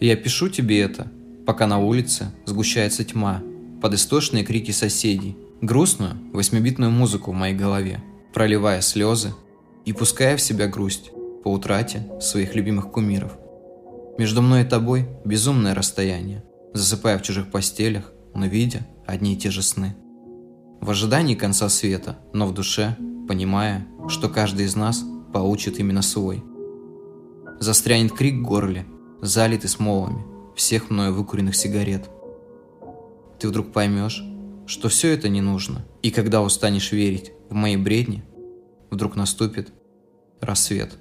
Я пишу тебе это, пока на улице сгущается тьма, под истошные крики соседей, грустную восьмибитную музыку в моей голове, проливая слезы и пуская в себя грусть по утрате своих любимых кумиров. Между мной и тобой безумное расстояние, засыпая в чужих постелях, но видя одни и те же сны. В ожидании конца света, но в душе, понимая, что каждый из нас получит именно свой. Застрянет крик в горле, залитый смолами всех мною выкуренных сигарет. Ты вдруг поймешь, что все это не нужно, и когда устанешь верить в мои бредни, вдруг наступит рассвет.